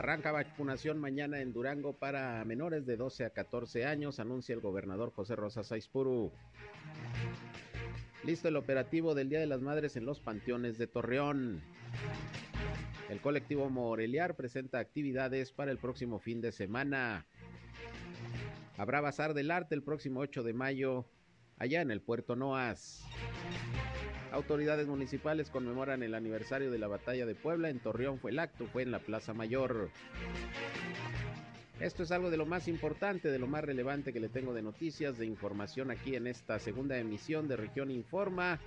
Arranca vacunación mañana en Durango para menores de 12 a 14 años, anuncia el gobernador José Rosa Saizpuru. Listo el operativo del Día de las Madres en los panteones de Torreón. El colectivo Moreliar presenta actividades para el próximo fin de semana. Habrá Bazar del Arte el próximo 8 de mayo allá en el puerto Noas. Autoridades municipales conmemoran el aniversario de la batalla de Puebla. En Torreón fue el acto, fue en la Plaza Mayor. Esto es algo de lo más importante, de lo más relevante que le tengo de noticias, de información aquí en esta segunda emisión de Región Informa.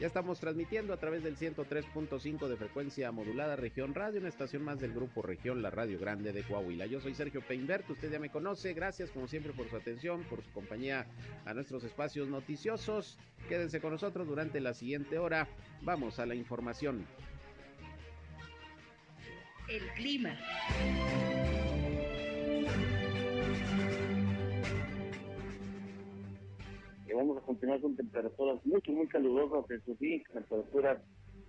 Ya estamos transmitiendo a través del 103.5 de frecuencia modulada Región Radio, una estación más del grupo Región, la Radio Grande de Coahuila. Yo soy Sergio Peinberto, usted ya me conoce. Gracias como siempre por su atención, por su compañía a nuestros espacios noticiosos. Quédense con nosotros durante la siguiente hora. Vamos a la información. El clima. Vamos a continuar con temperaturas mucho, muy calurosas, eso sí, temperaturas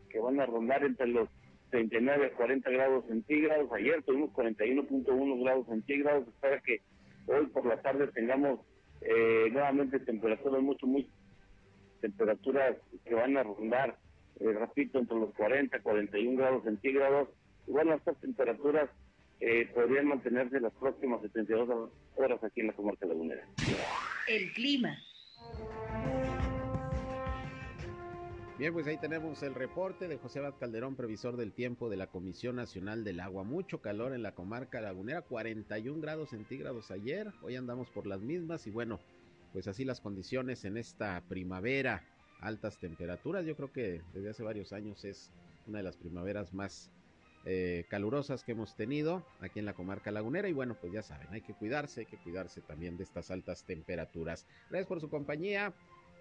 que van a rondar entre los 39 a 40 grados centígrados. Ayer tuvimos 41.1 grados centígrados. Espera que hoy por la tarde tengamos eh, nuevamente temperaturas mucho, muy temperaturas que van a rondar, eh, repito, entre los 40 a 41 grados centígrados. Y bueno, estas temperaturas eh, podrían mantenerse las próximas 72 horas aquí en la comarca lagunera. El clima. Bien, pues ahí tenemos el reporte de José Abad Calderón, previsor del tiempo de la Comisión Nacional del Agua. Mucho calor en la comarca lagunera, 41 grados centígrados ayer, hoy andamos por las mismas y bueno, pues así las condiciones en esta primavera, altas temperaturas, yo creo que desde hace varios años es una de las primaveras más eh, calurosas que hemos tenido aquí en la comarca lagunera y bueno, pues ya saben, hay que cuidarse, hay que cuidarse también de estas altas temperaturas. Gracias por su compañía.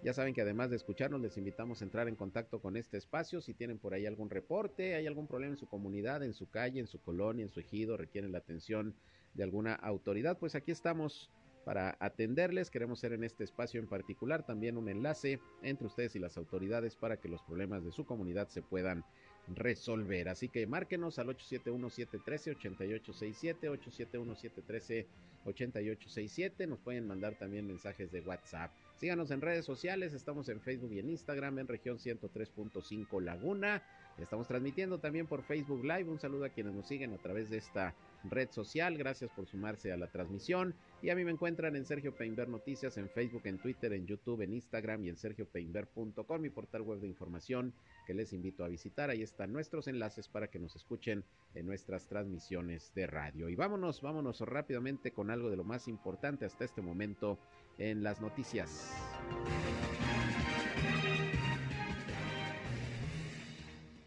Ya saben que además de escucharnos, les invitamos a entrar en contacto con este espacio. Si tienen por ahí algún reporte, hay algún problema en su comunidad, en su calle, en su colonia, en su ejido, requieren la atención de alguna autoridad, pues aquí estamos para atenderles. Queremos ser en este espacio en particular también un enlace entre ustedes y las autoridades para que los problemas de su comunidad se puedan resolver. Así que márquenos al 871-713-8867, 871-713-8867. Nos pueden mandar también mensajes de WhatsApp. Síganos en redes sociales, estamos en Facebook y en Instagram en región 103.5 Laguna. Estamos transmitiendo también por Facebook Live. Un saludo a quienes nos siguen a través de esta red social. Gracias por sumarse a la transmisión. Y a mí me encuentran en Sergio Peinber Noticias, en Facebook, en Twitter, en YouTube, en Instagram y en sergiopeinber.com, mi portal web de información que les invito a visitar. Ahí están nuestros enlaces para que nos escuchen en nuestras transmisiones de radio. Y vámonos, vámonos rápidamente con algo de lo más importante hasta este momento en las noticias.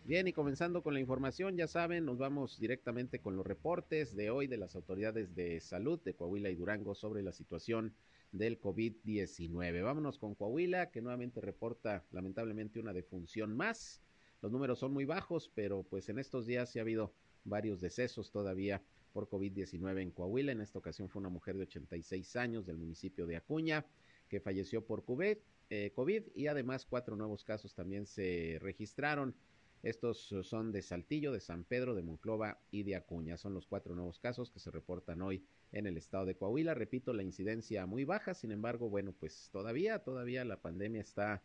Bien, y comenzando con la información, ya saben, nos vamos directamente con los reportes de hoy de las autoridades de salud de Coahuila y Durango sobre la situación del COVID-19. Vámonos con Coahuila, que nuevamente reporta lamentablemente una defunción más. Los números son muy bajos, pero pues en estos días sí ha habido varios decesos todavía por COVID-19 en Coahuila. En esta ocasión fue una mujer de 86 años del municipio de Acuña que falleció por COVID, eh, COVID y además cuatro nuevos casos también se registraron. Estos son de Saltillo, de San Pedro, de Monclova y de Acuña. Son los cuatro nuevos casos que se reportan hoy en el estado de Coahuila. Repito, la incidencia muy baja, sin embargo, bueno, pues todavía, todavía la pandemia está,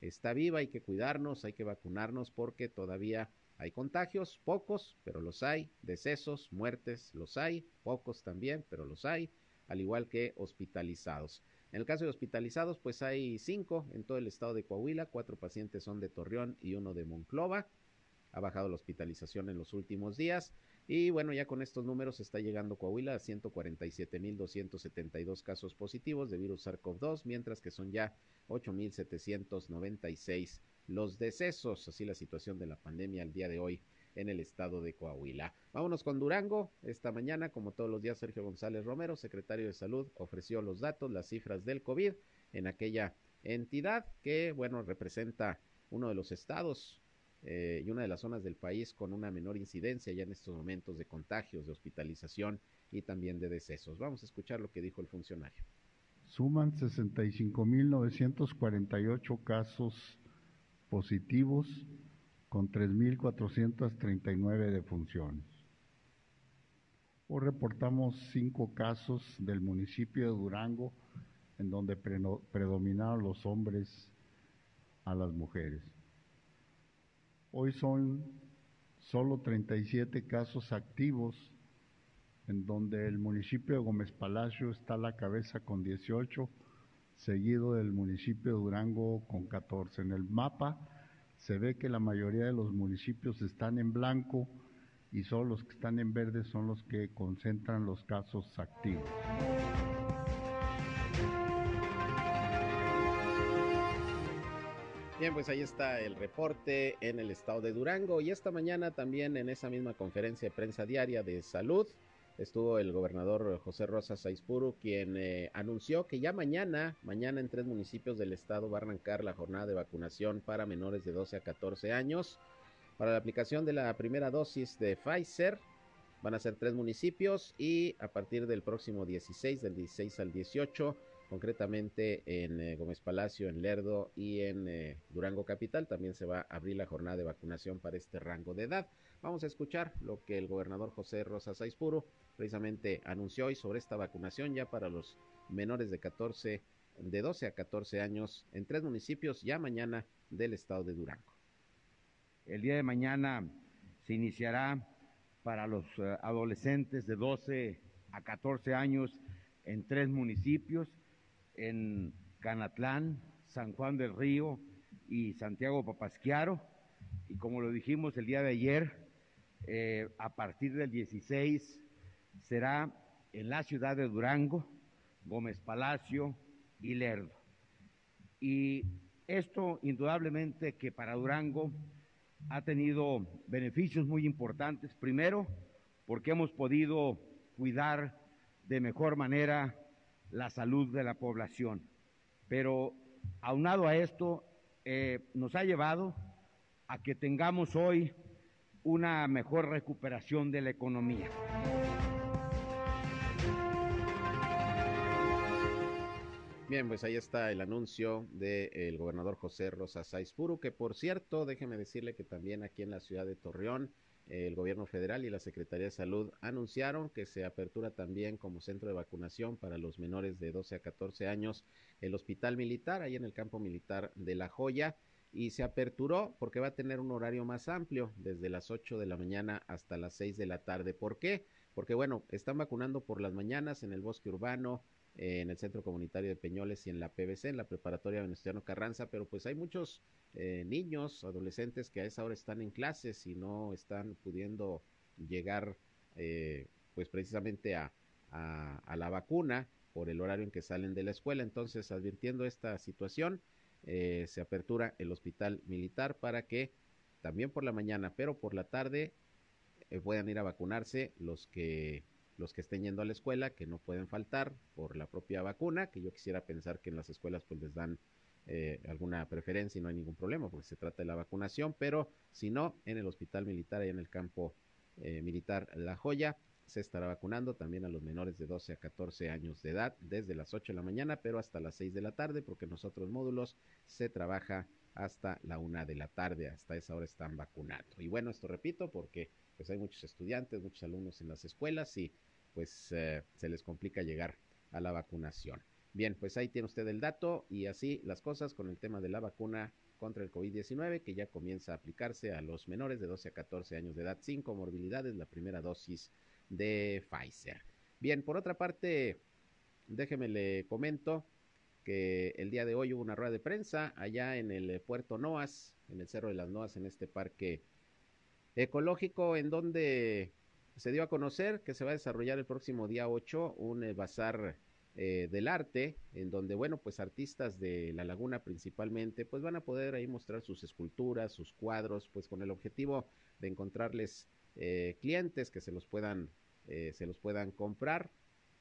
está viva, hay que cuidarnos, hay que vacunarnos porque todavía hay contagios, pocos, pero los hay, decesos, muertes, los hay, pocos también, pero los hay, al igual que hospitalizados. En el caso de hospitalizados, pues hay cinco en todo el estado de Coahuila, cuatro pacientes son de Torreón y uno de Monclova. Ha bajado la hospitalización en los últimos días. Y bueno, ya con estos números está llegando Coahuila a 147.272 casos positivos de virus SARS-CoV-2, mientras que son ya 8.796 los decesos, así la situación de la pandemia al día de hoy en el estado de Coahuila. Vámonos con Durango. Esta mañana, como todos los días, Sergio González Romero, secretario de Salud, ofreció los datos, las cifras del COVID en aquella entidad que, bueno, representa uno de los estados eh, y una de las zonas del país con una menor incidencia ya en estos momentos de contagios, de hospitalización y también de decesos. Vamos a escuchar lo que dijo el funcionario. Suman 65.948 casos positivos con 3.439 defunciones. Hoy reportamos cinco casos del municipio de Durango en donde predominaron los hombres a las mujeres. Hoy son solo 37 casos activos, en donde el municipio de Gómez Palacio está a la cabeza con 18, seguido del municipio de Durango con 14. En el mapa se ve que la mayoría de los municipios están en blanco y solo los que están en verde son los que concentran los casos activos. Bien, pues ahí está el reporte en el estado de Durango y esta mañana también en esa misma conferencia de prensa diaria de salud estuvo el gobernador José Rosa Saizpuru quien eh, anunció que ya mañana, mañana en tres municipios del estado va a arrancar la jornada de vacunación para menores de 12 a 14 años. Para la aplicación de la primera dosis de Pfizer van a ser tres municipios y a partir del próximo 16, del 16 al 18, concretamente en eh, Gómez Palacio, en Lerdo y en eh, Durango Capital. También se va a abrir la jornada de vacunación para este rango de edad. Vamos a escuchar lo que el gobernador José Rosa Saizpuro precisamente anunció hoy sobre esta vacunación ya para los menores de 14, de 12 a 14 años en tres municipios ya mañana del estado de Durango. El día de mañana se iniciará para los eh, adolescentes de 12 a 14 años en tres municipios en Canatlán, San Juan del Río y Santiago Papasquiaro. Y como lo dijimos el día de ayer, eh, a partir del 16 será en la ciudad de Durango, Gómez Palacio y Lerdo. Y esto indudablemente que para Durango ha tenido beneficios muy importantes. Primero, porque hemos podido cuidar de mejor manera la salud de la población. Pero aunado a esto, eh, nos ha llevado a que tengamos hoy una mejor recuperación de la economía. Bien, pues ahí está el anuncio del gobernador José Rosa Saizpuru, que por cierto, déjeme decirle que también aquí en la ciudad de Torreón el gobierno federal y la Secretaría de Salud anunciaron que se apertura también como centro de vacunación para los menores de 12 a 14 años el hospital militar ahí en el campo militar de La Joya y se aperturó porque va a tener un horario más amplio desde las 8 de la mañana hasta las 6 de la tarde. ¿Por qué? Porque bueno, están vacunando por las mañanas en el bosque urbano, en el Centro Comunitario de Peñoles y en la PBC, en la Preparatoria Venustiano Carranza, pero pues hay muchos eh, niños, adolescentes que a esa hora están en clases y no están pudiendo llegar eh, pues precisamente a, a, la vacuna por el horario en que salen de la escuela. Entonces, advirtiendo esta situación, eh, se apertura el hospital militar para que también por la mañana, pero por la tarde puedan ir a vacunarse los que los que estén yendo a la escuela, que no pueden faltar por la propia vacuna, que yo quisiera pensar que en las escuelas pues les dan eh, alguna preferencia y no hay ningún problema porque se trata de la vacunación, pero si no, en el hospital militar, y en el campo eh, militar La Joya, se estará vacunando también a los menores de 12 a 14 años de edad desde las 8 de la mañana, pero hasta las 6 de la tarde, porque en los otros módulos se trabaja hasta la 1 de la tarde, hasta esa hora están vacunando. Y bueno, esto repito porque pues hay muchos estudiantes, muchos alumnos en las escuelas y pues eh, se les complica llegar a la vacunación. Bien, pues ahí tiene usted el dato y así las cosas con el tema de la vacuna contra el COVID-19 que ya comienza a aplicarse a los menores de 12 a 14 años de edad sin comorbilidades, la primera dosis de Pfizer. Bien, por otra parte, déjeme le comento que el día de hoy hubo una rueda de prensa allá en el puerto Noas, en el Cerro de las Noas, en este parque ecológico, en donde se dio a conocer que se va a desarrollar el próximo día 8 un eh, bazar eh, del arte, en donde, bueno, pues artistas de la laguna principalmente, pues van a poder ahí mostrar sus esculturas, sus cuadros, pues con el objetivo de encontrarles eh, clientes que se los puedan, se los puedan comprar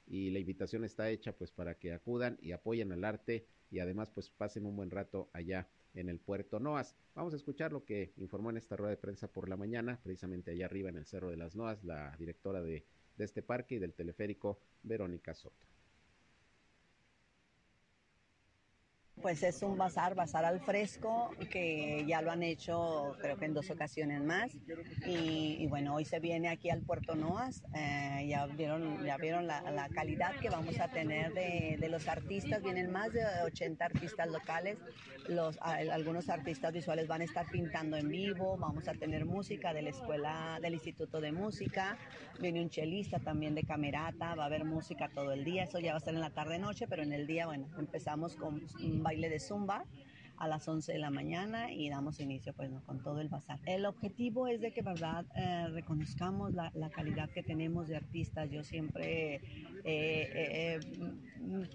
y la invitación está hecha pues para que acudan y apoyen al arte y además pues pasen un buen rato allá en el puerto Noas. Vamos a escuchar lo que informó en esta rueda de prensa por la mañana, precisamente allá arriba en el Cerro de las Noas, la directora de, de este parque y del teleférico, Verónica Soto. Pues es un bazar, bazar al fresco, que ya lo han hecho creo que en dos ocasiones más. Y, bueno, hoy se viene aquí al Puerto Noas, eh, ya vieron, ya vieron la, calidad que vamos a tener de, de, los artistas, vienen más de 80 artistas locales, los, algunos artistas visuales van a estar pintando en vivo, vamos a tener música de la escuela, del Instituto de Música, viene un chelista también de camerata, va a haber música todo el día, eso ya va a ser en la tarde-noche, pero en el día, bueno, empezamos con un baile de zumba a las 11 de la mañana y damos inicio pues con todo el bazar. El objetivo es de que verdad eh, reconozcamos la, calidad que tenemos de artistas. Yo siempre he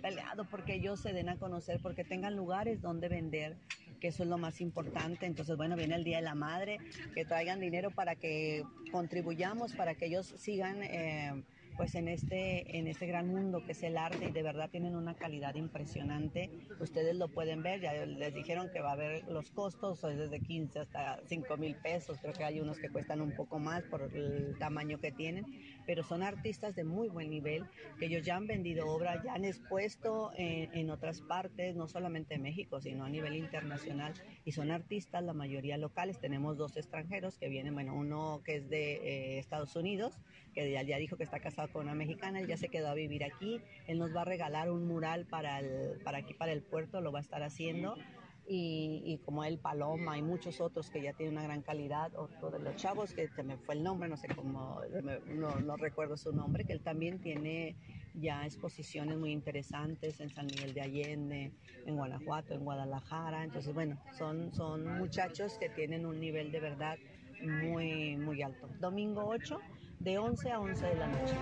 peleado porque ellos se den a conocer, porque tengan lugares donde vender que eso es lo más importante. Entonces, bueno, viene el Día de la Madre, que traigan dinero para que contribuyamos, para que ellos sigan... Pues en este, en este gran mundo que es el arte y de verdad tienen una calidad impresionante. Ustedes lo pueden ver, ya les dijeron que va a haber los costos, desde 15 hasta 5 mil pesos, creo que hay unos que cuestan un poco más por el tamaño que tienen, pero son artistas de muy buen nivel, que ellos ya han vendido obra, ya han expuesto en, en otras partes, no solamente en México, sino a nivel internacional, y son artistas, la mayoría locales, tenemos dos extranjeros que vienen, bueno, uno que es de eh, Estados Unidos, que ya, ya dijo que está casado con una mexicana, él ya se quedó a vivir aquí, él nos va a regalar un mural para, el, para aquí, para el puerto, lo va a estar haciendo. Y, y, como él, Paloma y muchos otros que ya tienen una gran calidad, otro de los chavos que se me fue el nombre, no sé cómo, no, no recuerdo su nombre, que él también tiene ya exposiciones muy interesantes en San Miguel de Allende, en Guanajuato, en Guadalajara. Entonces, bueno, son, son muchachos que tienen un nivel de verdad muy, muy alto. Domingo 8 de 11 a 11 de la noche.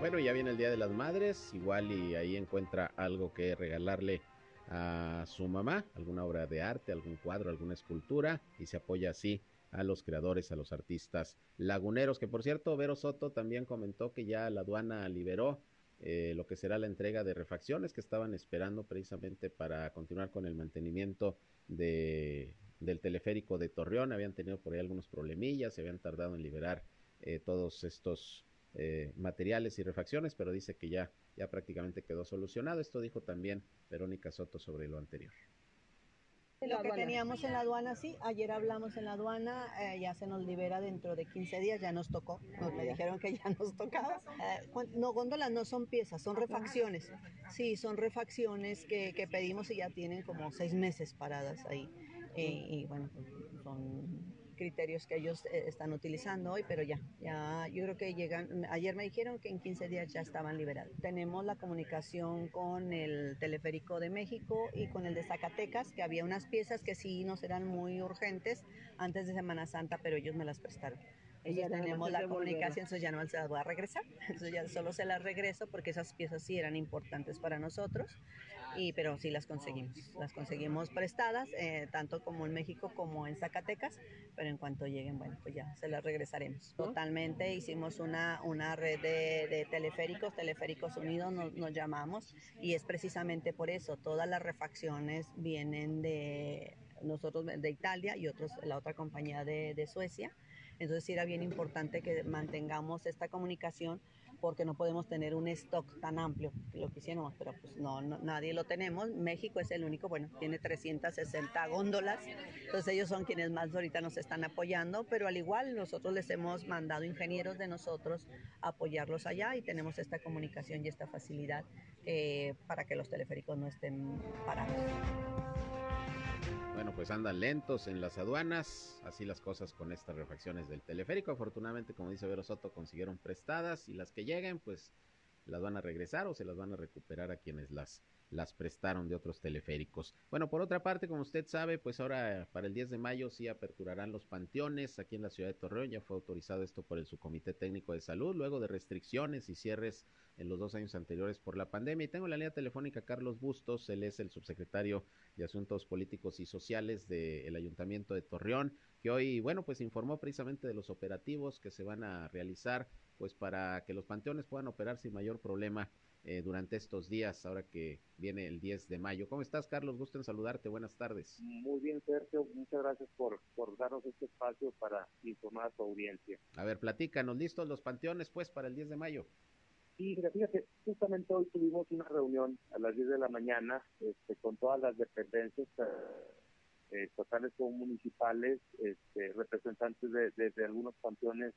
Bueno, ya viene el Día de las Madres, igual y ahí encuentra algo que regalarle a su mamá, alguna obra de arte, algún cuadro, alguna escultura, y se apoya así a los creadores, a los artistas laguneros, que por cierto, Vero Soto también comentó que ya la aduana liberó eh, lo que será la entrega de refacciones que estaban esperando precisamente para continuar con el mantenimiento de del teleférico de Torreón. Habían tenido por ahí algunos problemillas, se habían tardado en liberar eh, todos estos eh, materiales y refacciones, pero dice que ya, ya prácticamente quedó solucionado. Esto dijo también Verónica Soto sobre lo anterior. Lo que teníamos en la aduana, sí, ayer hablamos en la aduana, eh, ya se nos libera dentro de 15 días, ya nos tocó, nos me dijeron que ya nos tocaba. no, góndolas no son piezas, son refacciones. Sí, son refacciones que, que pedimos y ya tienen como seis meses paradas ahí y, bueno, pues, son criterios que ellos eh, están utilizando hoy, pero ya, ya yo creo que llegan, ayer me dijeron que en 15 días ya estaban liberados. Tenemos la comunicación con el Teleférico de México y con el de Zacatecas, que había unas piezas que sí nos eran muy urgentes antes de Semana Santa, pero ellos me las prestaron. Ellos tenemos la comunicación, entonces ya no se las voy a regresar, entonces ya solo se las regreso porque esas piezas sí eran importantes para nosotros y pero sí las conseguimos, las conseguimos prestadas, eh, tanto como en México como en Zacatecas, pero en cuanto lleguen, bueno, pues ya se las regresaremos. Totalmente, hicimos una, una red de, teleféricos, Teleféricos Unidos nos, nos, llamamos, y es precisamente por eso, todas las refacciones vienen de nosotros de Italia y otros, la otra compañía de, de Suecia. Entonces sí era bien importante que mantengamos esta comunicación porque no podemos tener un stock tan amplio, lo quisiéramos, pero pues no, nadie lo tenemos. México es el único, bueno, tiene 360 góndolas, entonces ellos son quienes más ahorita nos están apoyando, pero al igual nosotros les hemos mandado ingenieros de nosotros a apoyarlos allá y tenemos esta comunicación y esta facilidad eh, para que los teleféricos no estén parados. Bueno, pues andan lentos en las aduanas, así las cosas con estas refacciones del teleférico. Afortunadamente, como dice Vero Soto, consiguieron prestadas y las que lleguen, pues las van a regresar o se las van a recuperar a quienes las las prestaron de otros teleféricos. Bueno, por otra parte, como usted sabe, pues ahora para el 10 de mayo sí aperturarán los panteones aquí en la ciudad de Torreón. Ya fue autorizado esto por el Subcomité Técnico de Salud, luego de restricciones y cierres en los dos años anteriores por la pandemia. Y tengo la línea telefónica Carlos Bustos, él es el subsecretario de Asuntos Políticos y Sociales del Ayuntamiento de Torreón, que hoy, bueno, pues informó precisamente de los operativos que se van a realizar, pues para que los panteones puedan operar sin mayor problema eh, durante estos días, ahora que viene el 10 de mayo. ¿Cómo estás, Carlos? Gusto en saludarte. Buenas tardes. Muy bien, Sergio. Muchas gracias por, por darnos este espacio para informar a tu audiencia. A ver, platícanos. ¿Listos los panteones, pues, para el 10 de mayo? Sí, fíjate, justamente hoy tuvimos una reunión a las 10 de la mañana este, con todas las dependencias eh, estatales o municipales, este, representantes de, de, algunos panteones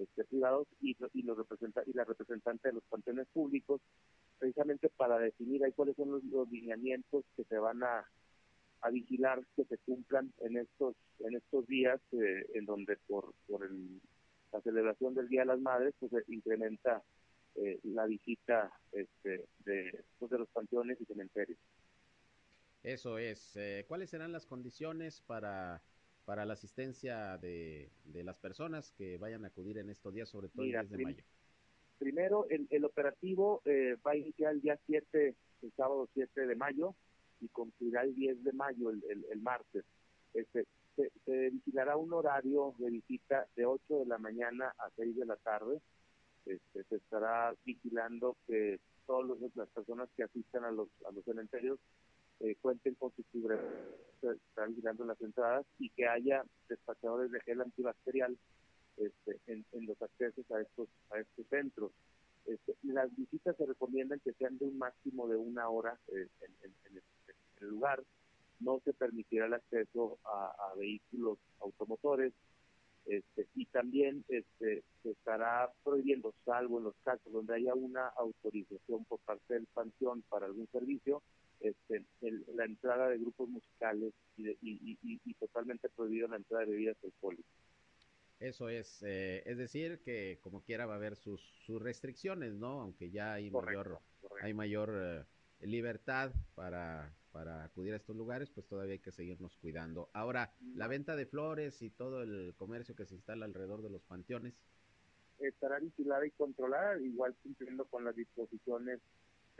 este, privados y, los representa, y la representante de los panteones públicos, precisamente para definir ahí cuáles son los, lineamientos que se van a, vigilar que se cumplan en estos en estos días eh, en donde por, por el, la celebración del Día de las Madres pues se incrementa eh, la visita este, de, pues, los panteones y cementerios. Eso es. Eh, ¿Cuáles serán las condiciones para, para la asistencia de, de, las personas que vayan a acudir en estos días, sobre todo el 10 de mayo? Primero, el, el operativo eh, va a iniciar el día 7, el sábado 7 de mayo, y concluirá el 10 de mayo, el, el, martes. Este, se, se, vigilará un horario de visita de 8 de la mañana a 6 de la tarde. Este, se estará vigilando que todas las personas que asistan a los, a los cementerios eh, cuenten con su se están las entradas y que haya despachadores de gel antibacterial este, en, los accesos a estos a estos centros. Este, las visitas se recomiendan que sean de un máximo de una hora eh, en, el lugar. No se permitirá el acceso a, vehículos automotores este, y también este, se estará prohibiendo, salvo en los casos donde haya una autorización por parte del panteón para algún servicio, este, la entrada de grupos musicales y, totalmente prohibido la entrada de bebidas alcohólicas. Eso es, eh, es decir, que como quiera va a haber sus, sus restricciones, ¿no? Aunque ya hay mayor, hay mayor eh, libertad para, para acudir a estos lugares, pues todavía hay que seguirnos cuidando. Ahora, la venta de flores y todo el comercio que se instala alrededor de los panteones. Estará vigilada y controlada, igual cumpliendo con las disposiciones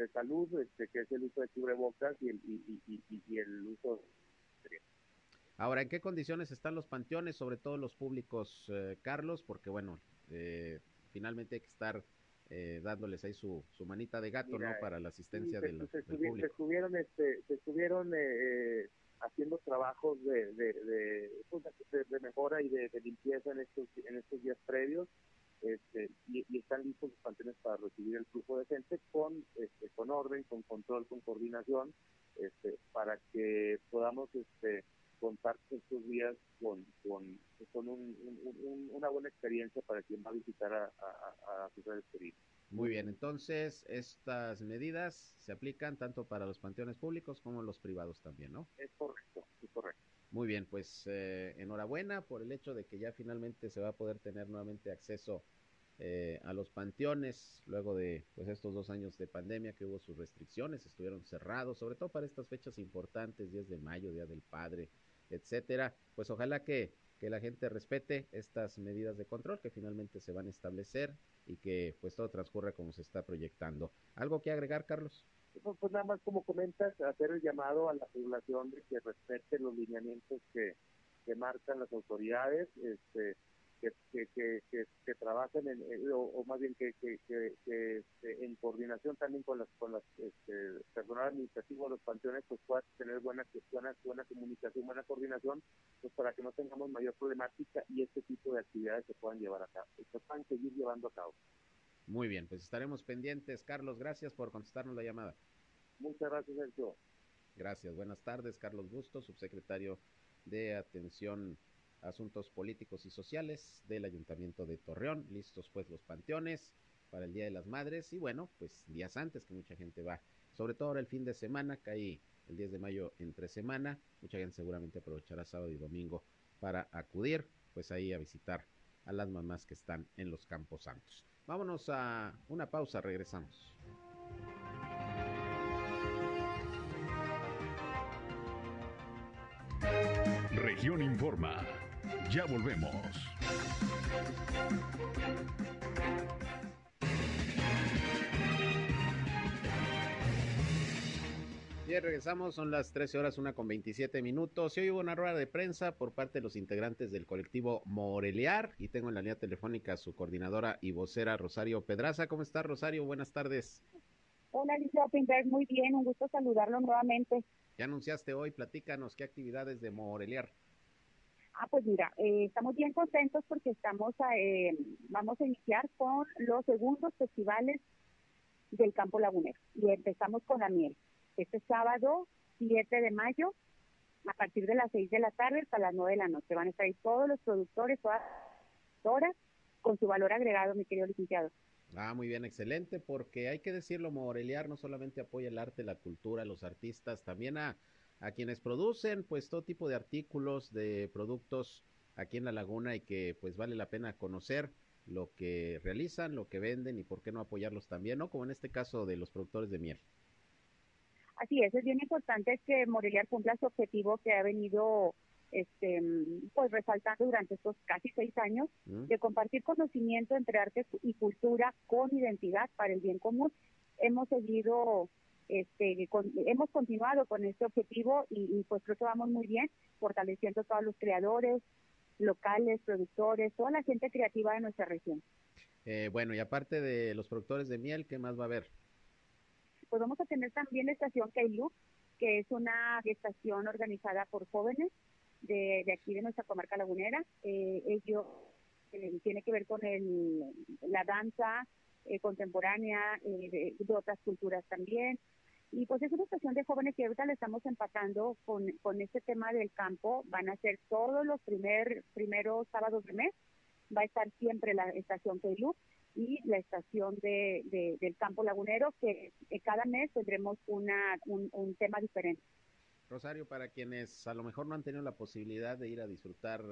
de salud, este, que es el uso de cubrebocas y el, y, el uso Ahora, ¿en qué condiciones están los panteones, sobre todo los públicos, eh, Carlos? Porque bueno, eh, finalmente hay que estar eh, dándoles ahí su, su manita de gato, ¿no? Para la asistencia del, público. Se estuvieron, este, se estuvieron haciendo trabajos de, de, pues, de, de, mejora y de, limpieza en estos, en estos días previos este, y, están listos los panteones para recibir el flujo de gente con, este, con orden, con control, con coordinación, este, para que podamos este, contar estos días con, con, con una buena experiencia para quien va a visitar a, a, a sus seres Muy bien, entonces estas medidas se aplican tanto para los panteones públicos como los privados también, ¿no? Es correcto, es correcto. Muy bien, pues eh, enhorabuena por el hecho de que ya finalmente se va a poder tener nuevamente acceso eh, a los panteones luego de pues estos dos años de pandemia que hubo sus restricciones, estuvieron cerrados, sobre todo para estas fechas importantes, 10 de mayo, Día del Padre, etcétera. Pues ojalá que, que la gente respete estas medidas de control que finalmente se van a establecer y que pues todo transcurra como se está proyectando. ¿Algo que agregar, Carlos? Pues nada más como comentas, hacer el llamado a la población de que respete los lineamientos que, que marcan las autoridades, este, que, que, que, que trabajen en, o, más bien que, que, este, en coordinación también con las con las este, personal administrativo de los panteones pues puedan tener buena, buena buena comunicación buena coordinación pues para que no tengamos mayor problemática y este tipo de actividades se puedan llevar a cabo se puedan seguir llevando a cabo muy bien, pues estaremos pendientes. Carlos, gracias por contestarnos la llamada. Muchas gracias, Sergio. Gracias. Buenas tardes, Carlos Bustos, subsecretario de Atención a Asuntos Políticos y Sociales del Ayuntamiento de Torreón. Listos pues los panteones para el Día de las Madres y bueno, pues días antes que mucha gente va, sobre todo ahora el fin de semana, cae el 10 de mayo entre semana, mucha gente seguramente aprovechará sábado y domingo para acudir pues ahí a visitar a las mamás que están en los Campos Santos. Vámonos a una pausa, regresamos. Región Informa. Ya volvemos. Bien, regresamos, son las 13 horas, una con 27 minutos. Y hoy hubo una rueda de prensa por parte de los integrantes del colectivo Morelear y tengo en la línea telefónica a su coordinadora y vocera Rosario Pedraza. ¿Cómo está Rosario? Buenas tardes. Hola, Alicia Oppenberg, muy bien, un gusto saludarlo nuevamente. Ya anunciaste hoy, platícanos qué actividades de Morelear. Ah, pues mira, eh, estamos bien contentos porque estamos a, eh, vamos a iniciar con los segundos festivales del campo lagunero. Y empezamos con la miel. Este sábado 7 de mayo, a partir de las 6 de la tarde hasta las 9 de la noche. Van a estar ahí todos los productores, todas las horas, con su valor agregado, mi querido licenciado. Ah, muy bien, excelente, porque hay que decirlo, Moreliar no solamente apoya el arte, la cultura, los artistas, también a, a quienes producen pues todo tipo de artículos, de productos aquí en la laguna y que pues vale la pena conocer lo que realizan, lo que venden y por qué no apoyarlos también, ¿no? Como en este caso de los productores de miel. Así es, es bien importante que Moreliar cumpla su objetivo que ha venido este, pues resaltando durante estos casi seis años ¿Mm? de compartir conocimiento entre arte y cultura con identidad para el bien común. Hemos seguido, este, con- hemos continuado con este objetivo y, y, pues creo que vamos muy bien, fortaleciendo a todos los creadores locales, productores, toda la gente creativa de nuestra región. Eh, bueno, y aparte de los productores de miel, ¿qué más va a haber? Pues vamos a tener también la estación Kailu, que es una estación organizada por jóvenes de, de aquí de nuestra comarca lagunera. Eh, ello eh, tiene que ver con el, la danza eh, contemporánea, eh, de, de otras culturas también. Y pues es una estación de jóvenes que ahorita le estamos empatando con, con este tema del campo. Van a ser todos los primer, primeros sábados de mes. Va a estar siempre la estación Kailu y la estación de, de- del campo lagunero, que cada mes tendremos una, un, un tema diferente. Rosario, para quienes a lo mejor no han tenido la posibilidad de ir a disfrutar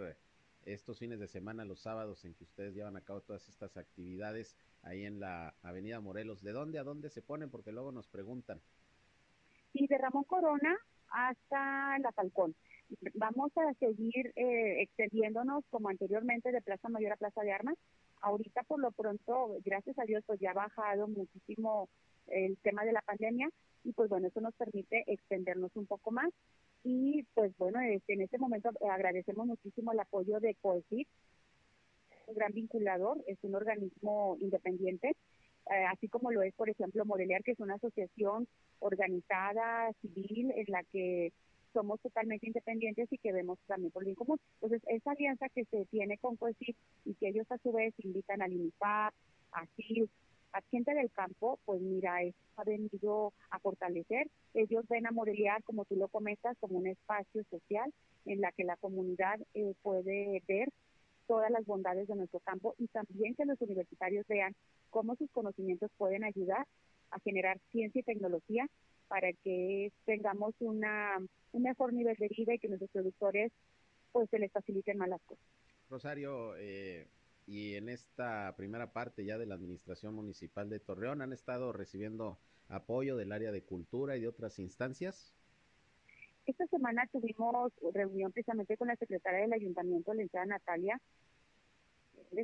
estos fines de semana, los sábados en que ustedes llevan a cabo todas estas actividades ahí en la Avenida Morelos, ¿de dónde a dónde se ponen? Porque luego nos preguntan. y de Ramón Corona hasta La Falcón. Vamos a seguir eh, extendiéndonos como anteriormente de Plaza Mayor a Plaza de Armas. Ahorita por lo pronto, gracias a Dios, pues ya ha bajado muchísimo el tema de la pandemia y pues bueno, eso nos permite extendernos un poco más. Y pues bueno, este, en este momento agradecemos muchísimo el apoyo de COECID, un gran vinculador, es un organismo independiente, eh, así como lo es, por ejemplo, Moreliar, que es una asociación organizada, civil, en la que somos totalmente independientes y que vemos también por bien común. Entonces, esa alianza que se tiene con COECID y que ellos a su vez invitan al INIFAP, a CIL, a gente del campo, pues mira, eso ha venido a fortalecer. Ellos ven a Moreliar, como tú lo comentas, como un espacio social en la que la comunidad eh, puede ver todas las bondades de nuestro campo y también que los universitarios vean cómo sus conocimientos pueden ayudar a generar ciencia y tecnología para que tengamos una, un mejor nivel de vida y que nuestros productores pues se les faciliten más las cosas. Rosario, eh, y en esta primera parte ya de la Administración Municipal de Torreón, ¿han estado recibiendo apoyo del área de cultura y de otras instancias? Esta semana tuvimos reunión precisamente con la secretaria del Ayuntamiento, la licenciada Natalia,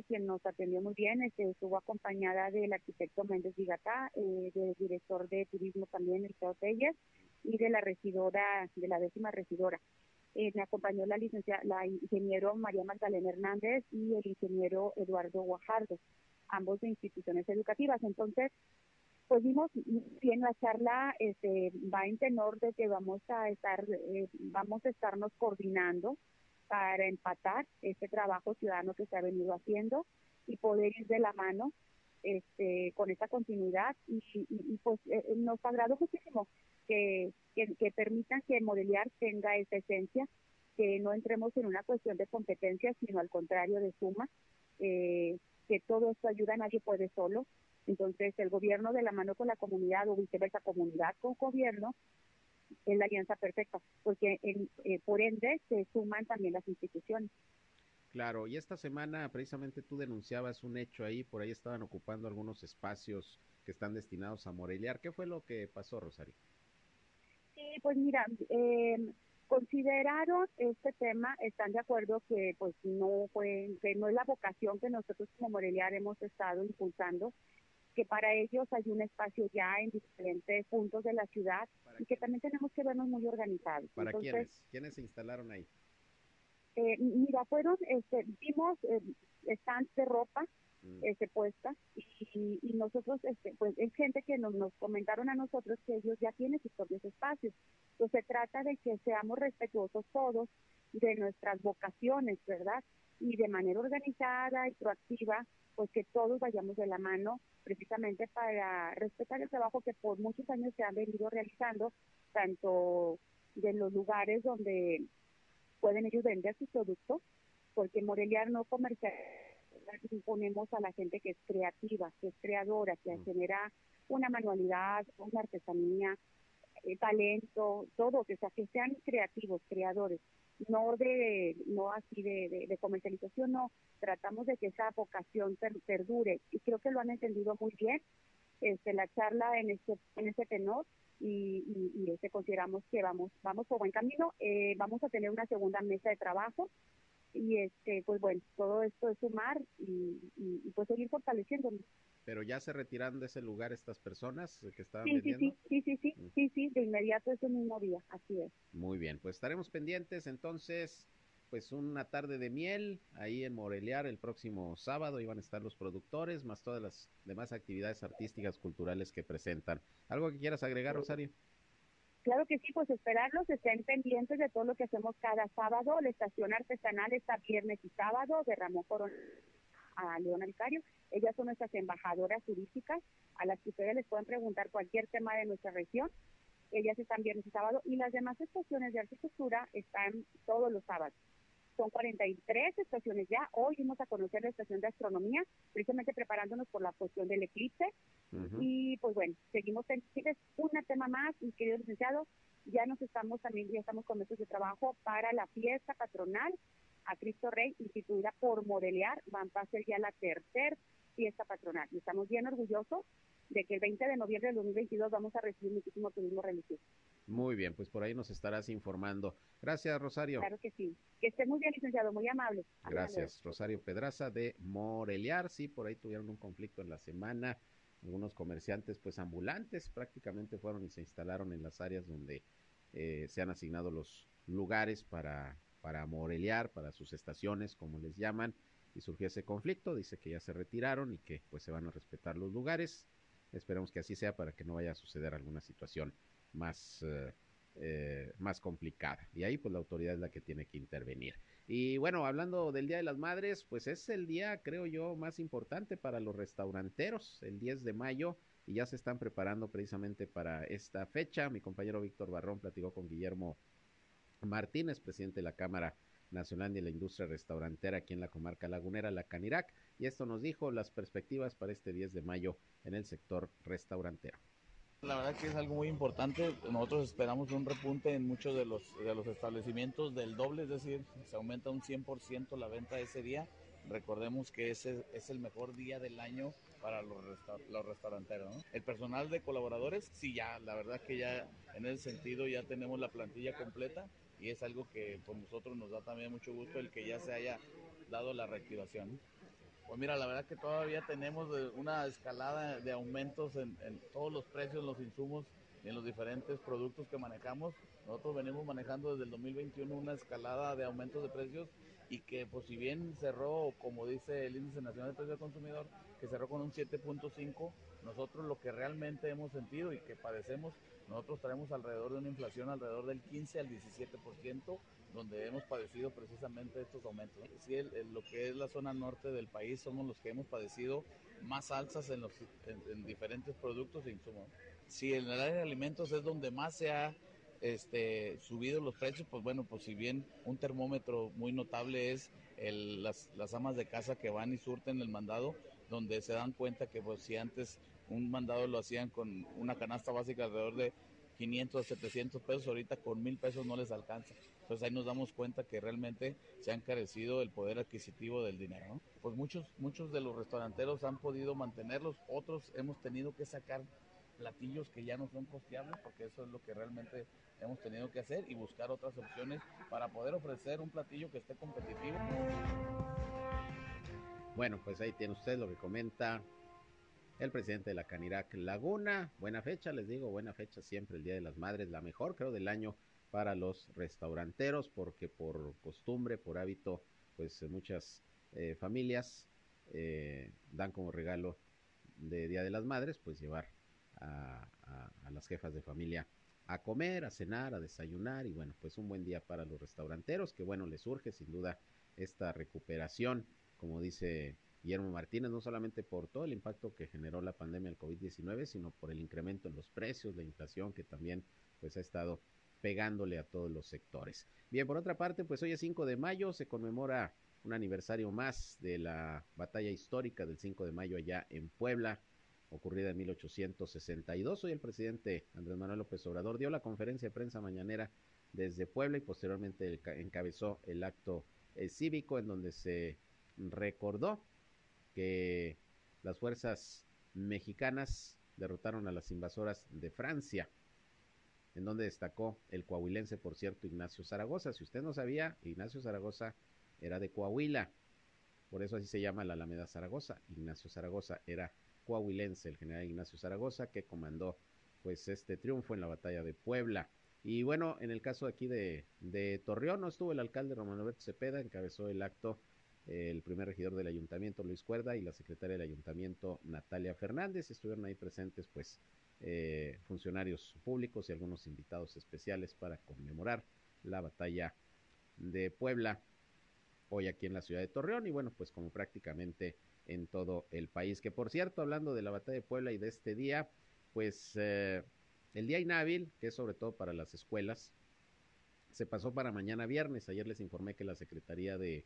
quien nos atendió muy bien, este, estuvo acompañada del arquitecto Méndez Vigata, eh, del director de turismo también, el Telles, y de la regidora, de la décima regidora. Eh, me acompañó la licenciada, la ingeniero María Magdalena Hernández y el ingeniero Eduardo Guajardo, ambos de instituciones educativas. Entonces, pues vimos bien la charla este, va en tenor de que vamos a estar eh, vamos a estarnos coordinando para empatar este trabajo ciudadano que se ha venido haciendo y poder ir de la mano este, con esta continuidad y, y, y pues eh, nos agradó muchísimo que, que, que permitan que Modeliar tenga esa esencia, que no entremos en una cuestión de competencia, sino al contrario de suma, eh, que todo esto ayuda, nadie puede solo. Entonces, el gobierno de la mano con la comunidad o viceversa, comunidad con gobierno, es la alianza perfecta, porque en, eh, por ende se suman también las instituciones. Claro, y esta semana precisamente tú denunciabas un hecho ahí, por ahí estaban ocupando algunos espacios que están destinados a Moreliar. ¿Qué fue lo que pasó, Rosario? Sí, pues mira, eh, consideraron este tema, están de acuerdo que pues no fue, que no es la vocación que nosotros como Moreliar hemos estado impulsando, que para ellos hay un espacio ya en diferentes puntos de la ciudad y que también tenemos que vernos muy organizados. ¿Para Entonces, quiénes? ¿Quiénes se instalaron ahí? eh, mira, fueron, este, vimos eh, stands de ropa Mm. este, puesta y, y nosotros, este, pues es gente que nos, nos comentaron a nosotros que ellos ya tienen sus propios espacios. Entonces se trata de que seamos respetuosos todos de nuestras vocaciones, ¿verdad? Y de manera organizada y proactiva, pues que todos vayamos de la mano precisamente para respetar el trabajo que por muchos años se ha venido realizando, tanto de los lugares donde pueden ellos vender sus productos, porque Morelia no comercial imponemos a la gente que es creativa, que es creadora, que genera una manualidad, una artesanía, eh, talento, todo, que sea, que sean creativos, creadores, no de, no así de, de, comercialización, no, tratamos de que esa vocación perdure. Y creo que lo han entendido muy bien, este, la charla en este, en este tenor y, y, este, consideramos que vamos, vamos por buen camino, eh, vamos a tener una segunda mesa de trabajo y este pues bueno todo esto es sumar y, y, pues seguir fortaleciéndonos pero ya se retiran de ese lugar estas personas que estaban sí, vendiendo. sí sí sí sí mm. sí sí de inmediato ese mismo día así es. Muy bien pues estaremos pendientes entonces pues una tarde de miel ahí en Moreliar el próximo sábado iban a estar los productores más todas las demás actividades artísticas culturales que presentan. Algo que quieras agregar Rosario Claro que sí, pues esperarlos, estén pendientes de todo lo que hacemos cada sábado. La estación artesanal está viernes y sábado de Ramón Corona a Leona Vicario. Ellas son nuestras embajadoras turísticas a las que ustedes les pueden preguntar cualquier tema de nuestra región. Ellas están viernes y sábado y las demás estaciones de arquitectura están todos los sábados. Son 43 estaciones ya. Hoy vamos a conocer la estación de astronomía, precisamente preparándonos por la cuestión del eclipse. Y pues bueno, seguimos pendientes. Un tema más, mi querido licenciado, ya nos estamos también, ya estamos con meses de trabajo para la fiesta patronal a Cristo Rey, instituida por Modelear. Van a ser ya la tercera fiesta patronal. Y estamos bien orgullosos de que el 20 de noviembre del 2022 vamos a recibir muchísimo turismo religioso. Muy bien, pues por ahí nos estarás informando. Gracias, Rosario. Claro que sí. Que esté muy bien, licenciado, muy amable. Gracias, Rosario Pedraza de Moreliar. Sí, por ahí tuvieron un conflicto en la semana. Algunos comerciantes, pues ambulantes, prácticamente fueron y se instalaron en las áreas donde eh, se han asignado los lugares para, para moreliar, para sus estaciones, como les llaman, y surgió ese conflicto. Dice que ya se retiraron y que pues se van a respetar los lugares. Esperemos que así sea para que no vaya a suceder alguna situación más, eh, eh, más complicada. Y ahí pues la autoridad es la que tiene que intervenir. Y bueno, hablando del Día de las Madres, pues es el día, creo yo, más importante para los restauranteros, el 10 de mayo, y ya se están preparando precisamente para esta fecha. Mi compañero Víctor Barrón platicó con Guillermo Martínez, presidente de la Cámara Nacional de la Industria Restaurantera aquí en la comarca lagunera, la Canirac, y esto nos dijo las perspectivas para este 10 de mayo en el sector restaurantero. La verdad que es algo muy importante. Nosotros esperamos un repunte en muchos de los, de los establecimientos del doble, es decir, se aumenta un 100% la venta ese día. Recordemos que ese es el mejor día del año para los, los restauranteros. El personal de colaboradores, sí, ya, la verdad que ya en ese sentido ya tenemos la plantilla completa y es algo que por nosotros nos da también mucho gusto el que ya se haya dado la reactivación. Pues mira, la verdad que todavía tenemos una escalada de aumentos en, todos los precios, en los insumos y en los diferentes productos que manejamos. Nosotros venimos manejando desde el 2021 una escalada de aumentos de precios y que pues si bien cerró, como dice el Índice Nacional de Precios del Consumidor, que cerró con un 7.5, nosotros lo que realmente hemos sentido y que padecemos, nosotros traemos alrededor de una inflación alrededor del 15 al 17%, donde hemos padecido precisamente estos aumentos. Sí, lo que es la zona norte del país somos los que hemos padecido más alzas en, los, en, diferentes productos e insumos. Si en el área de alimentos es donde más se ha este, subido los precios, pues bueno, pues si bien un termómetro muy notable es el, las, las amas de casa que van y surten el mandado, donde se dan cuenta que pues si antes un mandado lo hacían con una canasta básica alrededor de 500 700 pesos, ahorita con mil pesos no les alcanza. Entonces ahí nos damos cuenta que realmente se ha encarecido el poder adquisitivo del dinero. Pues muchos, muchos de los restauranteros han podido mantenerlos, otros hemos tenido que sacar platillos que ya no son costeables, porque eso es lo que realmente hemos tenido que hacer y buscar otras opciones para poder ofrecer un platillo que esté competitivo. Bueno, pues ahí tiene usted lo que comenta el presidente de la Canirac Laguna. Buena fecha, les digo, buena fecha siempre el Día de las Madres, la mejor creo del año para los restauranteros, porque por costumbre, por hábito, pues muchas eh, familias eh, dan como regalo de Día de las Madres, pues llevar a, las jefas de familia a comer, a cenar, a desayunar y bueno, pues un buen día para los restauranteros, que bueno, les surge sin duda esta recuperación, como dice Guillermo Martínez, no solamente por todo el impacto que generó la pandemia del COVID-19, sino por el incremento en los precios, la inflación que también pues ha estado pegándole a todos los sectores. Bien, por otra parte, pues hoy es 5 de mayo, se conmemora un aniversario más de la batalla histórica del 5 de mayo allá en Puebla, ocurrida en 1862. Hoy el presidente Andrés Manuel López Obrador dio la conferencia de prensa mañanera desde Puebla y posteriormente encabezó el acto eh, cívico en donde se recordó que las fuerzas mexicanas derrotaron a las invasoras de Francia, en donde destacó el coahuilense, por cierto, Ignacio Zaragoza. Si usted no sabía, Ignacio Zaragoza era de Coahuila, por eso así se llama la Alameda Zaragoza. Ignacio Zaragoza era coahuilense, el general Ignacio Zaragoza, que comandó pues este triunfo en la batalla de Puebla. Y bueno, en el caso aquí de, de Torreón, no estuvo el alcalde Romano Alberto Cepeda, encabezó el acto el primer regidor del ayuntamiento Luis Cuerda y la secretaria del ayuntamiento Natalia Fernández. Estuvieron ahí presentes pues eh, funcionarios públicos y algunos invitados especiales para conmemorar la batalla de Puebla hoy aquí en la ciudad de Torreón y bueno pues como prácticamente en todo el país que por cierto hablando de la batalla de Puebla y de este día pues eh, el día inhábil que es sobre todo para las escuelas se pasó para mañana viernes ayer les informé que la Secretaría de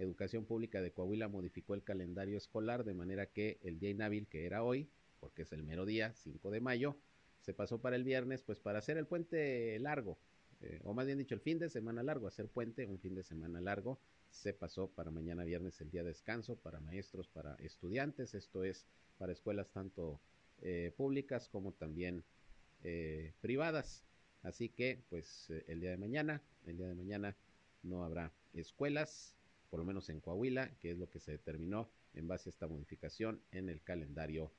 Educación Pública de Coahuila modificó el calendario escolar de manera que el día inhábil, que era hoy, porque es el mero día, 5 de mayo, se pasó para el viernes, pues para hacer el puente largo, eh, o más bien dicho, el fin de semana largo, hacer puente, un fin de semana largo, se pasó para mañana viernes el día de descanso para maestros, para estudiantes, esto es para escuelas tanto eh, públicas como también eh, privadas. Así que, pues el día de mañana, el día de mañana no habrá escuelas, por lo menos en Coahuila, que es lo que se determinó en base a esta modificación en el calendario,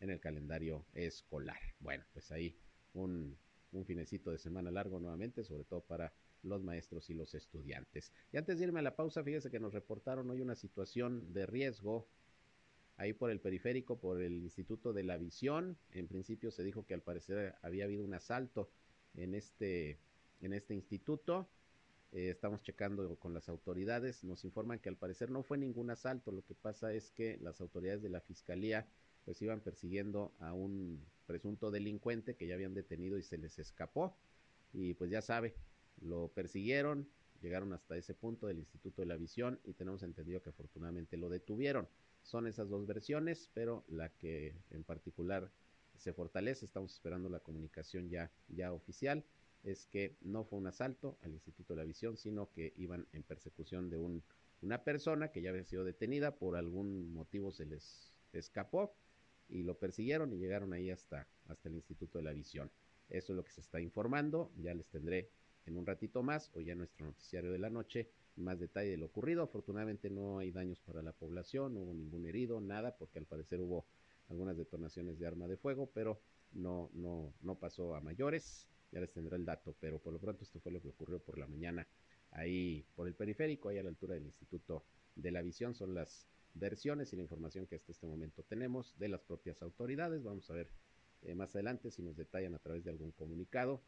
en el calendario escolar. Bueno, pues ahí un, finecito de semana largo nuevamente, sobre todo para los maestros y los estudiantes. Y antes de irme a la pausa, fíjese que nos reportaron hoy una situación de riesgo ahí por el periférico, por el Instituto de la Visión. En principio se dijo que al parecer había habido un asalto en este, en este instituto. Eh, estamos checando con las autoridades, nos informan que al parecer no fue ningún asalto, lo que pasa es que las autoridades de la fiscalía pues iban persiguiendo a un presunto delincuente que ya habían detenido y se les escapó y pues ya sabe, lo persiguieron, llegaron hasta ese punto del Instituto de la Visión y tenemos entendido que afortunadamente lo detuvieron. Son esas dos versiones, pero la que en particular se fortalece, estamos esperando la comunicación ya, ya oficial es que no fue un asalto al Instituto de la Visión, sino que iban en persecución de un, una persona que ya había sido detenida, por algún motivo se les escapó y lo persiguieron y llegaron ahí hasta, hasta el Instituto de la Visión. Eso es lo que se está informando, ya les tendré en un ratito más o ya en nuestro noticiario de la noche más detalle de lo ocurrido. Afortunadamente no hay daños para la población, no hubo ningún herido, nada, porque al parecer hubo algunas detonaciones de arma de fuego, pero no, no, no pasó a mayores ya les tendré el dato, pero por lo pronto esto fue lo que ocurrió por la mañana ahí por el periférico, ahí a la altura del Instituto de la Visión, son las versiones y la información que hasta este momento tenemos de las propias autoridades. Vamos a ver eh, más adelante si nos detallan a través de algún comunicado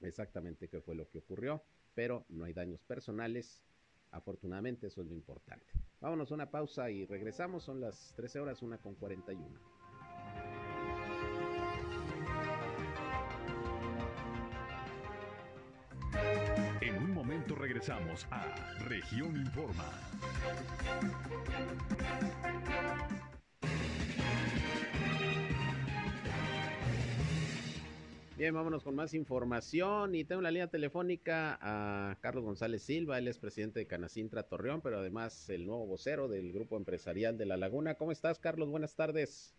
exactamente qué fue lo que ocurrió, pero no hay daños personales. Afortunadamente eso es lo importante. Vámonos a una pausa y regresamos. Son las 13 horas, una con 41. Regresamos a Región Informa. Bien, vámonos con más información y tengo la línea telefónica a Carlos González Silva, él es presidente de Canacintra Torreón, pero además el nuevo vocero del Grupo Empresarial de La Laguna. ¿Cómo estás, Carlos? Buenas tardes.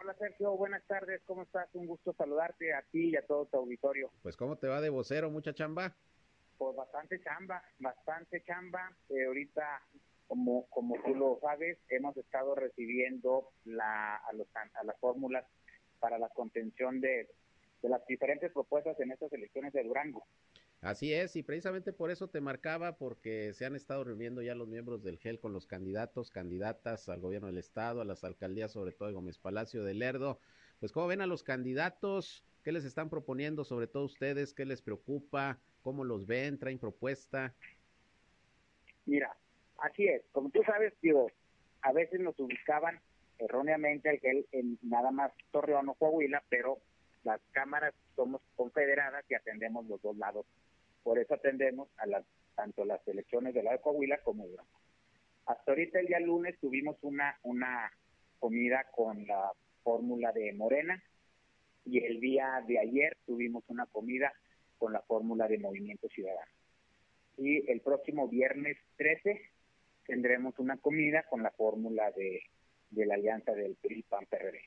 Hola Sergio, buenas tardes, ¿cómo estás? Un gusto saludarte a ti y a todo tu auditorio. Pues ¿cómo te va de vocero? ¿Mucha chamba? Pues bastante chamba, bastante chamba. Eh, ahorita, como, como tú lo sabes, hemos estado recibiendo la, a, los, las fórmulas para la contención de, de las diferentes propuestas en estas elecciones de Durango. Así es, y precisamente por eso te marcaba, porque se han estado reuniendo ya los miembros del GEL con los candidatos, candidatas al gobierno del Estado, a las alcaldías, sobre todo de Gómez Palacio de Lerdo. Pues, ¿cómo ven a los candidatos? ¿Qué les están proponiendo, sobre todo ustedes? ¿Qué les preocupa? ¿Cómo los ven? ¿Traen propuesta? Mira, Así es, como tú sabes, digo, a veces nos ubicaban erróneamente al en nada más Torreón o Coahuila, pero las cámaras somos confederadas y atendemos los dos lados. Por eso atendemos a las tanto las elecciones de la de Coahuila como de Hasta ahorita el día lunes tuvimos una una comida con la fórmula de Morena y el día de ayer tuvimos una comida con la fórmula de Movimiento Ciudadano. Y el próximo viernes 13 tendremos una comida con la fórmula de, la alianza del PRI-PAN-PRD.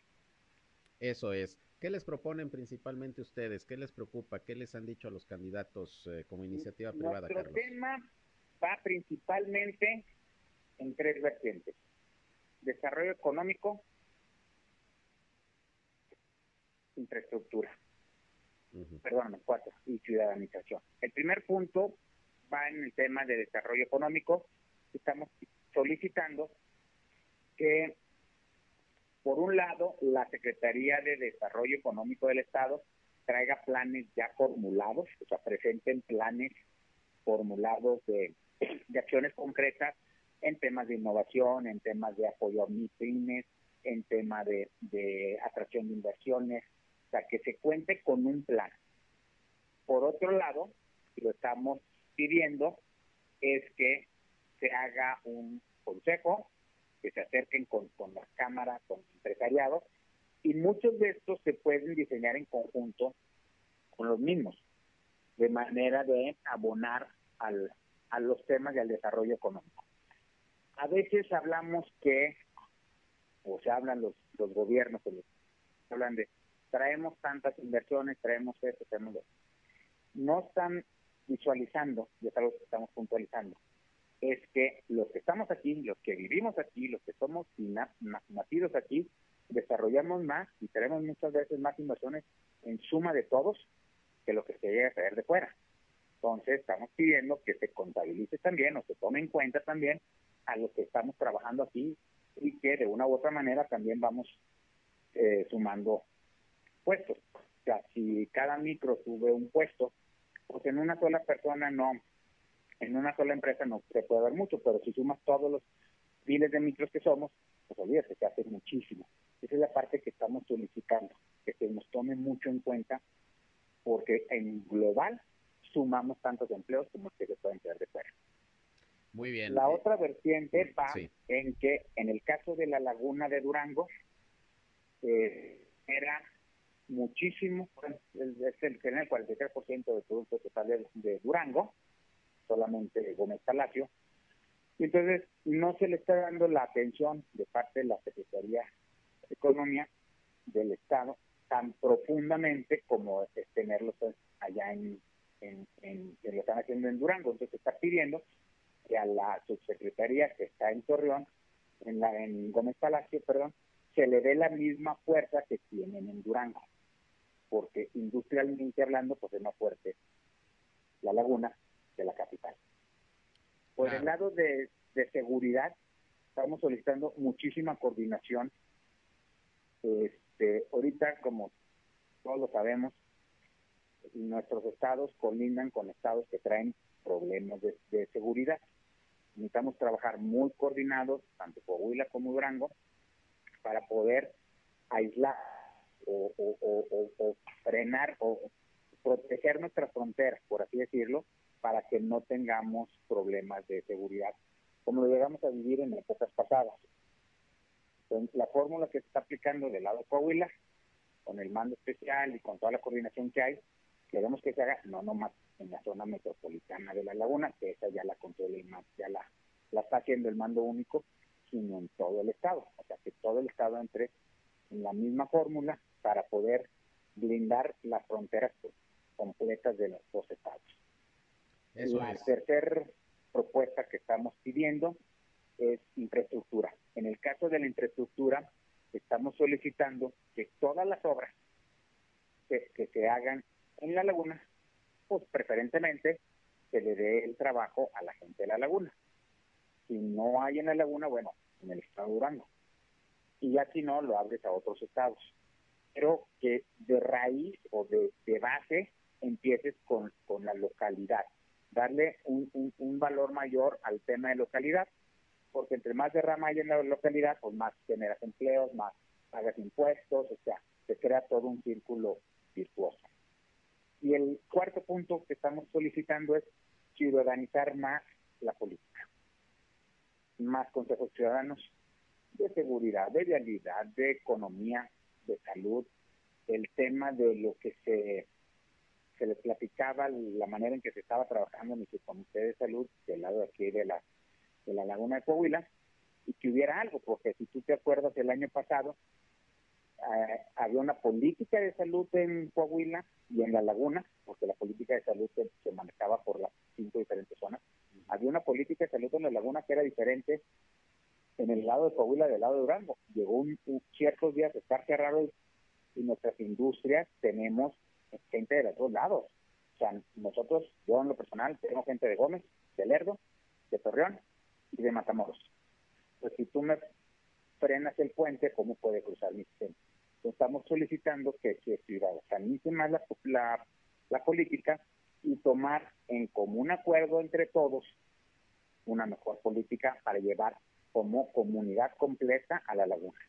Eso es. ¿Qué les proponen principalmente ustedes? ¿Qué les preocupa? ¿Qué les han dicho a los candidatos eh, como iniciativa privada, Nuestro tema va principalmente en tres vertientes. Desarrollo económico, infraestructura. Perdón, cuatro, y ciudadanización. El primer punto va en el tema de desarrollo económico. Estamos solicitando que, por un lado, la Secretaría de Desarrollo Económico del Estado traiga planes ya formulados, o sea, presenten planes formulados de, acciones concretas en temas de innovación, en temas de apoyo a MIPIMES, en tema de, atracción de inversiones, que se cuente con un plan. Por otro lado, lo estamos pidiendo es que se haga un consejo, que se acerquen con, con las cámaras, con el empresariado, y muchos de estos se pueden diseñar en conjunto con los mismos, de manera de abonar al, a los temas y al desarrollo económico. A veces hablamos que, o se hablan los, los gobiernos, hablan de traemos tantas inversiones, traemos esto, traemos esto. No están visualizando, y es algo que estamos puntualizando, es que los que estamos aquí, los que vivimos aquí, los que somos nacidos aquí, desarrollamos más y tenemos muchas veces más inversiones en suma de todos que lo que se llega a traer de fuera. Entonces, estamos pidiendo que se contabilice también o se tome en cuenta también a los que estamos trabajando aquí y que de una u otra manera también vamos eh, sumando puestos. O sea, si cada micro sube un puesto, pues en una sola persona no, en una sola empresa no se puede ver mucho, pero si sumas todos los miles de micros que somos, pues olvídate, se hace muchísimo. Esa es la parte que estamos solicitando, que se nos tome mucho en cuenta, porque en global sumamos tantos empleos como que se pueden quedar de fuera. Muy bien. La otra vertiente va en que en el caso de la laguna de Durango, eh, era muchísimo, es el, tiene el 43% del producto total de, de, Durango, solamente Gómez Palacio, y entonces no se le está dando la atención de parte de la Secretaría de Economía del Estado tan profundamente como es tenerlos allá en, en, lo están haciendo en Durango. Entonces se está pidiendo que a la subsecretaría que está en Torreón, en, la, en Gómez Palacio, perdón, se le dé la misma fuerza que tienen en Durango porque industrialmente hablando, pues es más fuerte la laguna de la capital. Por el lado de, seguridad, estamos solicitando muchísima coordinación. Este, ahorita, como todos lo sabemos, nuestros estados colindan con estados que traen problemas de, de seguridad. Necesitamos trabajar muy coordinados, tanto Coahuila como Durango, para poder aislar o, o, o, frenar o proteger nuestras fronteras, por así decirlo, para que no tengamos problemas de seguridad, como lo llegamos a vivir en épocas pasadas. Entonces, la fórmula que se está aplicando del lado de Coahuila, con el mando especial y con toda la coordinación que hay, queremos que se haga no nomás en la zona metropolitana de la laguna, que esa ya la controla el ya la, la está haciendo el mando único, sino en todo el estado, o sea que todo el estado entre en la misma fórmula para poder blindar las fronteras completas de los dos estados. la tercera propuesta que estamos pidiendo es infraestructura. En el caso de la infraestructura, estamos solicitando que todas las obras que, que se hagan en la laguna, pues preferentemente se le dé el trabajo a la gente de la laguna. Si no hay en la laguna, bueno, en el estado de Durango y ya si no, lo abres a otros estados. Pero que de raíz o de, base empieces con, con, la localidad, darle un, un, valor mayor al tema de localidad porque entre más derrama hay en la localidad, pues más generas empleos, más pagas impuestos, o sea, se crea todo un círculo virtuoso. Y el cuarto punto que estamos solicitando es ciudadanizar más la política. Más consejos ciudadanos de seguridad, de vialidad, de economía, de salud, el tema de lo que se, se les platicaba, la manera en que se estaba trabajando en el Comité de Salud del lado de aquí de la, de la Laguna de Coahuila, y que hubiera algo, porque si tú te acuerdas, el año pasado eh, había una política de salud en Coahuila y en la Laguna, porque la política de salud se, se manejaba por las cinco diferentes zonas, había una política de salud en la Laguna que era diferente en el lado de Coahuila del lado de Durango. Llegó un, ciertos días de estar cerrado y, nuestras industrias tenemos gente de los dos lados. O sea, nosotros, yo en lo personal, tenemos gente de Gómez, de Lerdo, de Torreón y de Matamoros. Pues si tú me frenas el puente, ¿cómo puede cruzar mi sistema? estamos solicitando que se ciudadanice más la, la, la política y tomar en común acuerdo entre todos una mejor política para llevar como comunidad completa a la laguna.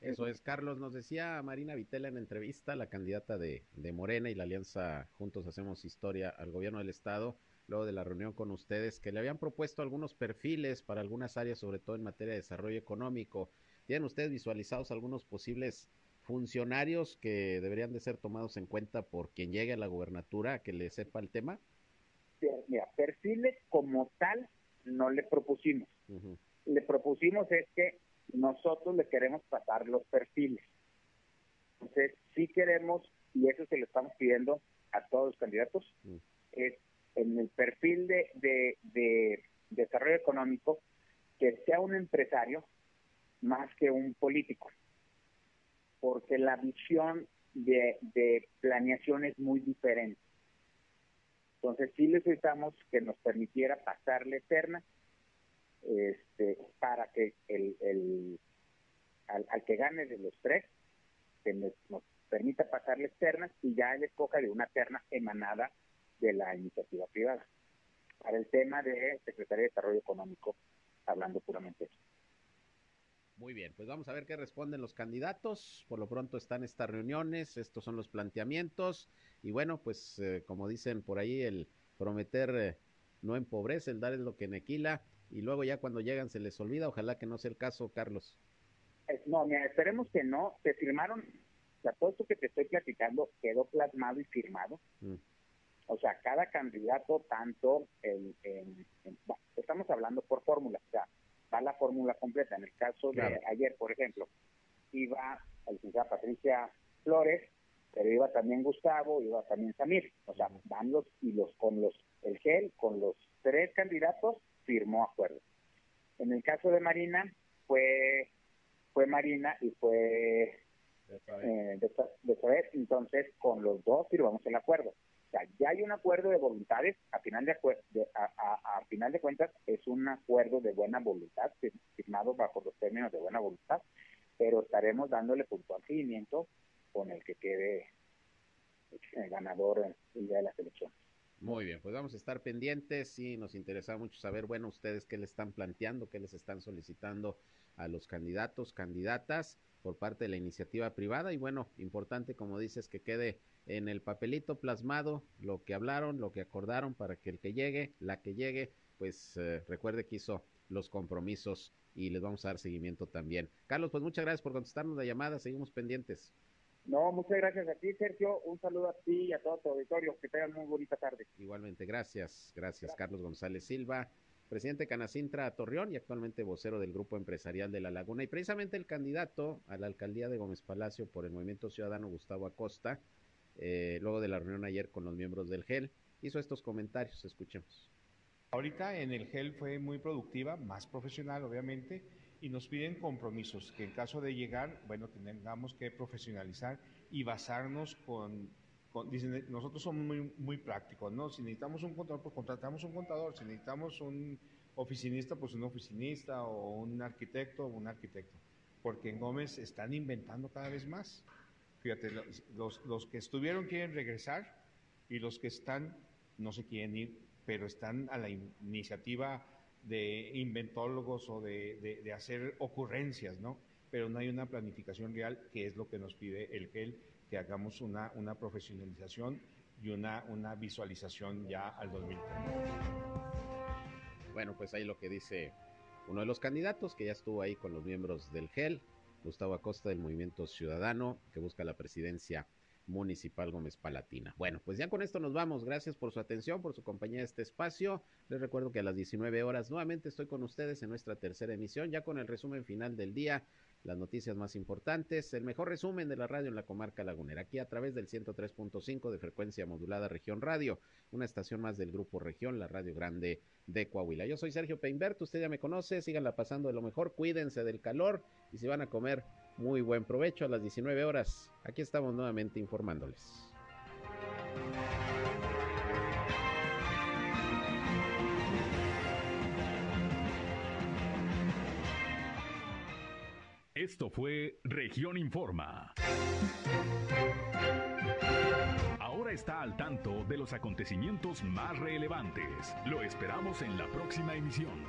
Eso es, Carlos. Nos decía Marina Vitela en entrevista, la candidata de, de, Morena y la alianza Juntos Hacemos Historia al gobierno del Estado, luego de la reunión con ustedes, que le habían propuesto algunos perfiles para algunas áreas, sobre todo en materia de desarrollo económico. ¿Tienen ustedes visualizados algunos posibles funcionarios que deberían de ser tomados en cuenta por quien llegue a la gubernatura, que le sepa el tema? Mira, perfiles como tal no le propusimos le propusimos es que nosotros le queremos pasar los perfiles. Entonces, sí queremos, y eso se lo estamos pidiendo a todos los candidatos, mm. es en el perfil de, de, desarrollo económico que sea un empresario más que un político, porque la visión de, de planeación es muy diferente. Entonces sí necesitamos que nos permitiera pasarle eterna este, para que el, el al, que gane de los tres que nos, permita pasarle externas y ya él escoja de una terna emanada de la iniciativa privada. Para el tema de Secretaría de Desarrollo Económico, hablando puramente Muy bien, pues vamos a ver qué responden los candidatos. Por lo pronto están estas reuniones, estos son los planteamientos. Y bueno, pues eh, como dicen por ahí, el prometer eh, no empobrece, el dar es lo que nequila y luego ya cuando llegan se les olvida. Ojalá que no sea el caso, Carlos. No, mira, esperemos que no. Se firmaron, o sea, todo esto que te estoy platicando quedó plasmado y firmado. Mm. O sea, cada candidato, tanto en, estamos hablando por fórmula, o sea, va la fórmula completa. En el caso de ayer, por ejemplo, iba licenciada Patricia Flores, pero iba también Gustavo, iba también Samir. O sea, van los y los con los el GEL, con los tres candidatos firmó acuerdo. En el caso de Marina, fue, fue Marina y fue eh, de, entonces con los dos firmamos el acuerdo. O sea, ya hay un acuerdo de voluntades, a final de, a, final de cuentas es un acuerdo de buena voluntad, firmado bajo los términos de buena voluntad, pero estaremos dándole puntual seguimiento con el que quede el ganador el día de las elecciones. Muy bien, pues vamos a estar pendientes y nos interesa mucho saber, bueno, ustedes qué le están planteando, qué les están solicitando a los candidatos, candidatas por parte de la iniciativa privada y bueno, importante como dices que quede en el papelito plasmado lo que hablaron, lo que acordaron para que el que llegue, la que llegue, pues eh, recuerde que hizo los compromisos y les vamos a dar seguimiento también. Carlos, pues muchas gracias por contestarnos la llamada, seguimos pendientes. No, muchas gracias a ti, Sergio. Un saludo a ti y a todo tu auditorio. Que tengan muy bonita tarde. Igualmente, gracias. Gracias, Carlos González Silva, presidente Canacintra Torreón y actualmente vocero del Grupo Empresarial de La Laguna. Y precisamente el candidato a la alcaldía de Gómez Palacio por el Movimiento Ciudadano, Gustavo Acosta, eh, luego de la reunión ayer con los miembros del GEL, hizo estos comentarios. Escuchemos. Ahorita en el GEL fue muy productiva, más profesional, obviamente y nos piden compromisos, que en caso de llegar, bueno, tengamos que profesionalizar y basarnos con, dicen, nosotros somos muy, muy prácticos, ¿no? Si necesitamos un contador, pues contratamos un contador, si necesitamos un oficinista, pues un oficinista o un arquitecto, un arquitecto, porque en Gómez están inventando cada vez más. Fíjate, los, los que estuvieron quieren regresar y los que están no se quieren ir, pero están a la iniciativa de inventólogos o de, de, hacer ocurrencias, ¿no? Pero no hay una planificación real, que es lo que nos pide el GEL, que hagamos una, una profesionalización y una, una visualización ya al 2030. Bueno, pues ahí lo que dice uno de los candidatos que ya estuvo ahí con los miembros del GEL, Gustavo Acosta del Movimiento Ciudadano, que busca la presidencia municipal Gómez Palatina. Bueno, pues ya con esto nos vamos. Gracias por su atención, por su compañía en este espacio. Les recuerdo que a las 19 horas nuevamente estoy con ustedes en nuestra tercera emisión, ya con el resumen final del día las noticias más importantes, el mejor resumen de la radio en la comarca lagunera, aquí a través del 103.5 de frecuencia modulada Región Radio, una estación más del Grupo Región, la Radio Grande de Coahuila. Yo soy Sergio Peinberto, usted ya me conoce, síganla pasando de lo mejor, cuídense del calor y si van a comer, muy buen provecho a las 19 horas. Aquí estamos nuevamente informándoles. Esto fue Región Informa. Ahora está al tanto de los acontecimientos más relevantes. Lo esperamos en la próxima emisión.